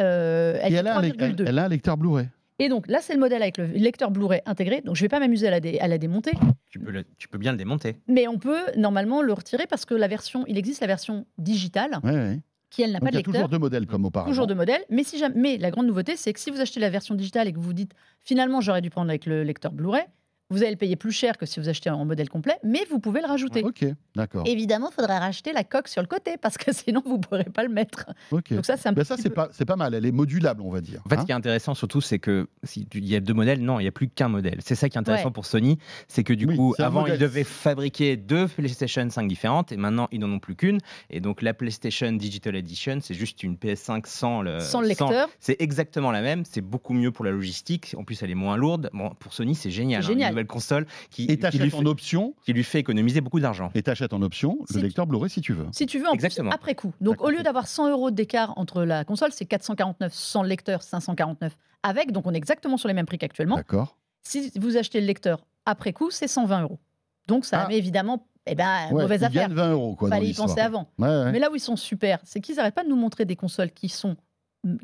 Speaker 2: Euh, elle, a un, lecteur Blu-ray.
Speaker 3: Et donc là, c'est le modèle avec le lecteur Blu-ray intégré. Donc je ne vais pas m'amuser à, la à la démonter.
Speaker 4: Tu peux, tu peux bien le démonter.
Speaker 3: Mais on peut normalement le retirer parce que la version, il existe la version digitale.
Speaker 2: Oui, oui
Speaker 3: qui elle n'a pas de
Speaker 2: lecteur. Il y a toujours deux modèles comme auparavant.
Speaker 3: Toujours deux modèles, mais, si jamais, mais la grande nouveauté, c'est que si vous achetez la version digitale et que vous vous dites finalement j'aurais dû prendre avec le lecteur Blu-ray, vous allez le payer plus cher que si vous achetez en modèle complet, mais vous pouvez le rajouter.
Speaker 2: ok, d'accord.
Speaker 3: Évidemment, il faudra racheter la coque sur le côté parce que sinon vous ne pourrez pas le mettre.
Speaker 2: Donc ça, c'est un ben ça, c'est pas, pas mal. Elle est modulable, on va dire.
Speaker 4: En fait, ce hein. qui est intéressant surtout, c'est que s'il y a deux modèles, non, il n'y a plus qu'un modèle. C'est ça qui est intéressant pour Sony, c'est que du coup, avant, ils devaient fabriquer deux PlayStation 5 différentes et maintenant, ils n'en ont plus qu'une. Et donc, la PlayStation Digital Edition, c'est juste une PS5 sans le,
Speaker 3: sans le lecteur.
Speaker 4: C'est exactement la même. C'est beaucoup mieux pour la logistique. En plus, elle est moins lourde. Bon, pour Sony, c'est génial. Hein, une nouvelle console
Speaker 2: qui, et t'achètes en option.
Speaker 4: Qui lui fait économiser beaucoup d'argent.
Speaker 2: Et t'achètes en option le lecteur Blu-ray si tu veux.
Speaker 3: Si tu veux, en Exactement. Plus, après coup. Donc au lieu d'avoir 100 euros d'écart entre la console, c'est 449 sans le lecteur, 549 avec. Donc on est exactement sur les mêmes prix qu'actuellement.
Speaker 2: D'accord.
Speaker 3: Si vous achetez le lecteur après coup, c'est 120 euros. Donc ça ah. met évidemment eh ben, mauvaise affaire.
Speaker 2: 20 euros. Quoi,
Speaker 3: Fallait y penser avant. Mais là où ils sont super, c'est qu'ils n'arrêtent pas de nous montrer des consoles qui sont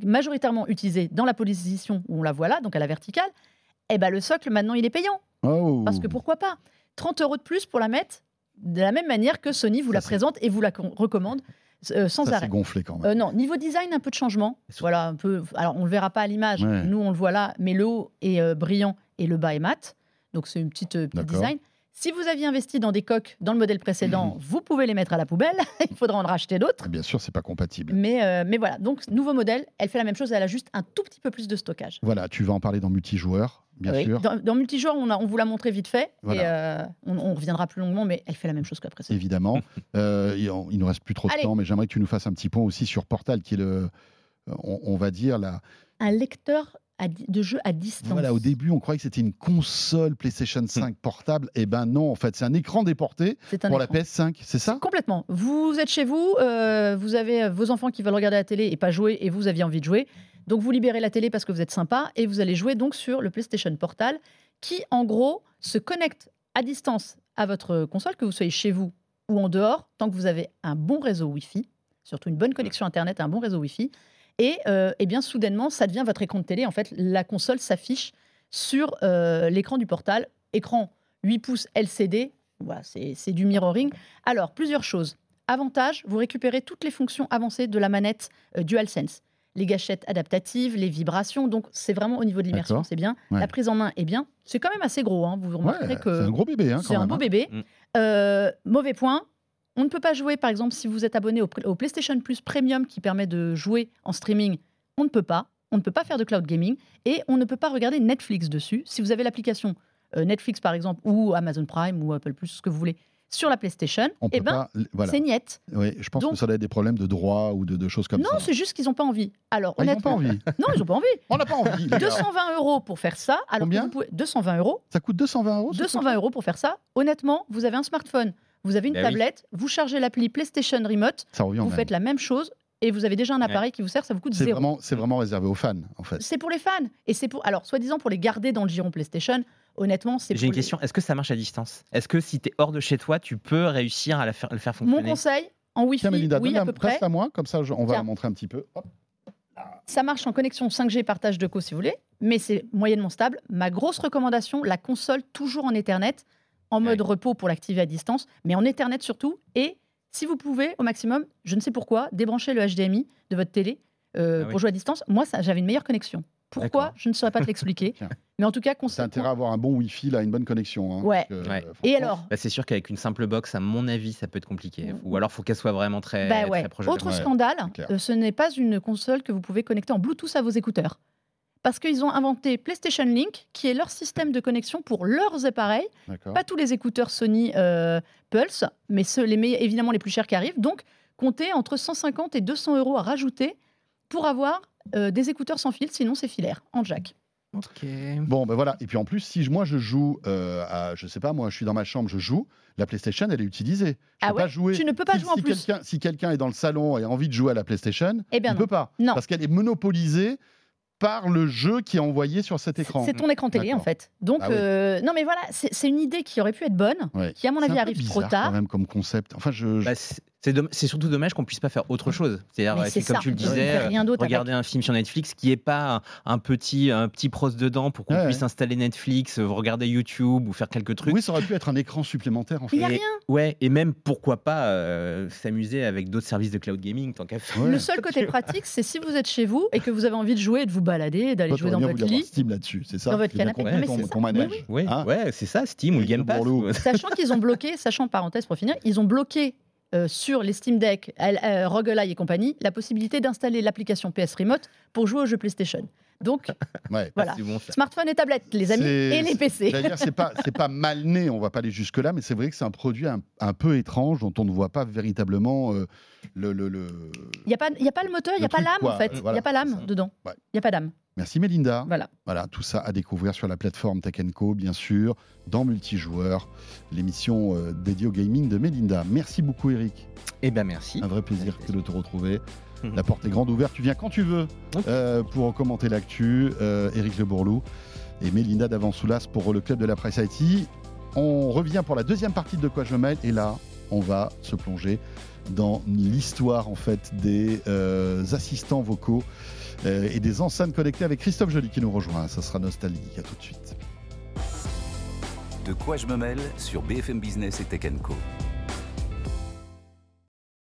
Speaker 3: majoritairement utilisées dans la position où on la voit là, donc à la verticale. Eh ben, le socle, maintenant, il est payant.
Speaker 2: Oh.
Speaker 3: Parce que pourquoi pas? 30 euros de plus pour la mettre de la même manière que Sony vous la présente et vous la recommande. Euh, sans arrêt.
Speaker 2: gonflé quand même.
Speaker 3: Euh, non, niveau design, un peu de changement. Voilà, un peu. Alors, on le verra pas à l'image. Nous, on le voit là, mais le haut est euh, brillant et le bas est mat. Donc, c'est une petite, petite design. Si vous aviez investi dans des coques dans le modèle précédent, vous pouvez les mettre à la poubelle. Il faudra en racheter d'autres.
Speaker 2: Bien sûr, c'est pas compatible.
Speaker 3: Mais, mais voilà, donc nouveau modèle, elle fait la même chose, elle a juste un tout petit peu plus de stockage.
Speaker 2: Voilà, tu vas en parler dans multijoueur bien sûr.
Speaker 3: Dans, multijoueur, on, on vous l'a montré vite fait. Et euh, on, reviendra plus longuement, mais elle fait la même chose qu'après ça.
Speaker 2: Évidemment. euh, il, il nous reste plus trop de temps, mais j'aimerais que tu nous fasses un petit point aussi sur Portal, qui est le, on, va dire, la...
Speaker 3: Un lecteur de jeux à distance.
Speaker 2: Voilà, au début, on croyait que c'était une console PlayStation 5 portable. Et eh ben non, en fait, c'est un écran déporté pour la PS5, c'est ça?
Speaker 3: Complètement. Vous êtes chez vous, euh, vous avez vos enfants qui veulent regarder la télé et pas jouer, et vous aviez envie de jouer. Donc vous libérez la télé parce que vous êtes sympa et vous allez jouer donc sur le PlayStation Portal qui, en gros, se connecte à distance à votre console, que vous soyez chez vous ou en dehors, tant que vous avez un bon réseau Wi-Fi, surtout une bonne connexion Internet, un bon réseau Wi-Fi. Et, euh, eh bien, soudainement, ça devient votre écran de télé. En fait, la console s'affiche sur euh, l'écran du portal. Écran 8 pouces LCD, voilà, c'est du mirroring. Alors, plusieurs choses. Avantage, vous récupérez toutes les fonctions avancées de la manette euh, DualSense. Les gâchettes adaptatives, les vibrations, donc c'est vraiment au niveau de l'immersion, c'est bien. La prise en main est bien. C'est quand même assez gros, hein. vous remarquerez que
Speaker 2: c'est un gros bébé. Hein,
Speaker 3: c'est un beau hein. bébé. Mm. mauvais point, on ne peut pas jouer, par exemple, si vous êtes abonné au, PlayStation Plus Premium qui permet de jouer en streaming, on ne peut pas. On ne peut pas faire de cloud gaming et on ne peut pas regarder Netflix dessus. Si vous avez l'application euh, Netflix, par exemple, ou Amazon Prime ou Apple Plus, ce que vous voulez, sur la PlayStation, eh ben, c'est niette.
Speaker 2: Oui, je pense que ça a des problèmes de droit ou de, choses comme
Speaker 3: ça.
Speaker 2: Non,
Speaker 3: c'est juste qu'ils n'ont pas envie. Alors,
Speaker 2: ah, ils n'ont pas envie.
Speaker 3: non, ils n'ont pas envie.
Speaker 2: On n'a pas envie.
Speaker 3: 220 euros pour faire ça. Alors
Speaker 2: Combien
Speaker 3: 220 euros.
Speaker 2: Ça coûte 220 euros
Speaker 3: 220 euros pour faire ça. Honnêtement, vous avez un smartphone vous avez une ben tablette, vous chargez l'appli PlayStation Remote, vous faites la même chose et vous avez déjà un appareil qui vous sert, ça vous coûte zéro.
Speaker 2: c'est vraiment réservé aux fans, en fait.
Speaker 3: C'est pour les fans. Et c'est pour, alors, soi-disant pour les garder dans le giron PlayStation, honnêtement, c'est
Speaker 4: J'ai une question, est-ce que ça marche à distance? Est-ce que si tu es hors de chez toi, tu peux réussir à le faire fonctionner?
Speaker 3: Mon conseil, en Wi-Fi, oui, à peu près.
Speaker 2: à moi, comme ça, on va la montrer un petit peu.
Speaker 3: Ça marche en connexion 5G partage de co si vous voulez, mais c'est moyennement stable. Ma grosse recommandation, la console toujours en Ethernet en mode repos pour l'activer à distance, mais en Ethernet surtout. Et si vous pouvez, au maximum, je ne sais pourquoi, débrancher le HDMI de votre télé euh, ah pour jouer à distance. Moi, j'avais une meilleure connexion. Pourquoi Je ne saurais pas te l'expliquer. mais en tout cas,
Speaker 2: c'est intérêt à avoir un bon Wi-Fi, là, une bonne connexion.
Speaker 3: Hein, ouais. Et alors
Speaker 4: bah, C'est sûr qu'avec une simple box, à mon avis, ça peut être compliqué. Ou alors, il faut qu'elle soit vraiment très,
Speaker 3: bah ouais. Autre scandale, euh, ce n'est pas une console que vous pouvez connecter en Bluetooth à vos écouteurs parce qu'ils ont inventé PlayStation Link, qui est leur système de connexion pour leurs appareils. Pas tous les écouteurs Sony euh, Pulse, mais ceux, les évidemment les plus chers qui arrivent. Donc, comptez entre 150 et 200 euros à rajouter pour avoir euh, des écouteurs sans fil, sinon c'est filaire, en jack.
Speaker 2: Ok. Bon, ben voilà. Et puis en plus, si moi je joue euh, à, je sais pas, moi je suis dans ma chambre, je joue, la PlayStation elle est utilisée. Je
Speaker 3: ah
Speaker 2: pas jouer.
Speaker 3: Tu ne peux pas
Speaker 2: jouer
Speaker 3: en plus.
Speaker 2: si quelqu'un est dans le salon et a envie de jouer à la PlayStation,
Speaker 3: eh bien
Speaker 2: il ne peut pas.
Speaker 3: Non.
Speaker 2: Parce qu'elle est monopolisée par le jeu qui est envoyé sur cet écran.
Speaker 3: C'est ton écran télé en fait. Donc ah euh, non mais voilà, c'est une idée qui aurait pu être bonne, qui à mon avis arrive trop tard.
Speaker 2: Quand même comme concept. Enfin je.
Speaker 4: Bah, c'est surtout dommage qu'on puisse pas faire autre chose. C'est-à-dire, comme tu le disais, regarder un film sur Netflix qui est pas un, petit, un petit pros dedans pour qu'on puisse installer Netflix, euh, regarder YouTube ou faire quelques trucs.
Speaker 2: Oui, ça aurait pu être un écran supplémentaire en fait.
Speaker 3: Il n'y a rien.
Speaker 4: Ouais, et même pourquoi pas euh, s'amuser avec d'autres services de cloud gaming tant qu'à faire.
Speaker 3: Le seul côté pratique, c'est si vous êtes chez vous et que vous avez envie de jouer, de vous balader, d'aller jouer dans votre lit.
Speaker 2: Steam là-dessus, c'est ça.
Speaker 3: Dans votre canapé.
Speaker 2: Qu'on manège.
Speaker 4: Oui, hein ouais, c'est ça, Steam ou le Game Pass.
Speaker 3: Sachant qu'ils ont bloqué, sachant parenthèse pour finir, ils ont bloqué euh, sur les Steam Deck, euh, Roguelite et compagnie, la possibilité d'installer l'application PS Remote pour jouer aux jeux PlayStation. Donc, voilà. Smartphone et tablette, les amis, et les PC.
Speaker 2: C'est pas, pas mal né, on va pas aller jusque-là, mais c'est vrai que c'est un produit un, peu étrange dont on ne voit pas véritablement euh, le.
Speaker 3: Il n'y a, pas, a pas le moteur, il n'y a pas l'âme en fait. Il n'y a pas l'âme dedans. Il n'y a pas d'âme.
Speaker 2: Merci Mélinda.
Speaker 3: Voilà.
Speaker 2: Voilà, tout ça à découvrir sur la plateforme Tech Co, bien sûr, dans Multijoueur, l'émission euh, dédiée au gaming de Mélinda. Merci beaucoup Eric.
Speaker 4: Eh bien merci.
Speaker 2: Un vrai plaisir de te retrouver. Mhm. La porte est grande ouverte, tu viens quand tu veux euh, pour commenter l'actu. Euh, Eric Le Bourlou et Mélinda d'Avansoulas pour le club de la presse IT. On revient pour la deuxième partie de Quoi je mêle et là, on va se plonger dans l'histoire en fait des assistants vocaux euh, et des enceintes connectées avec Christophe Joly qui nous rejoint. Ça sera nostalgique. À tout de suite.
Speaker 1: De quoi je me mêle sur BFM Business et Tech Co.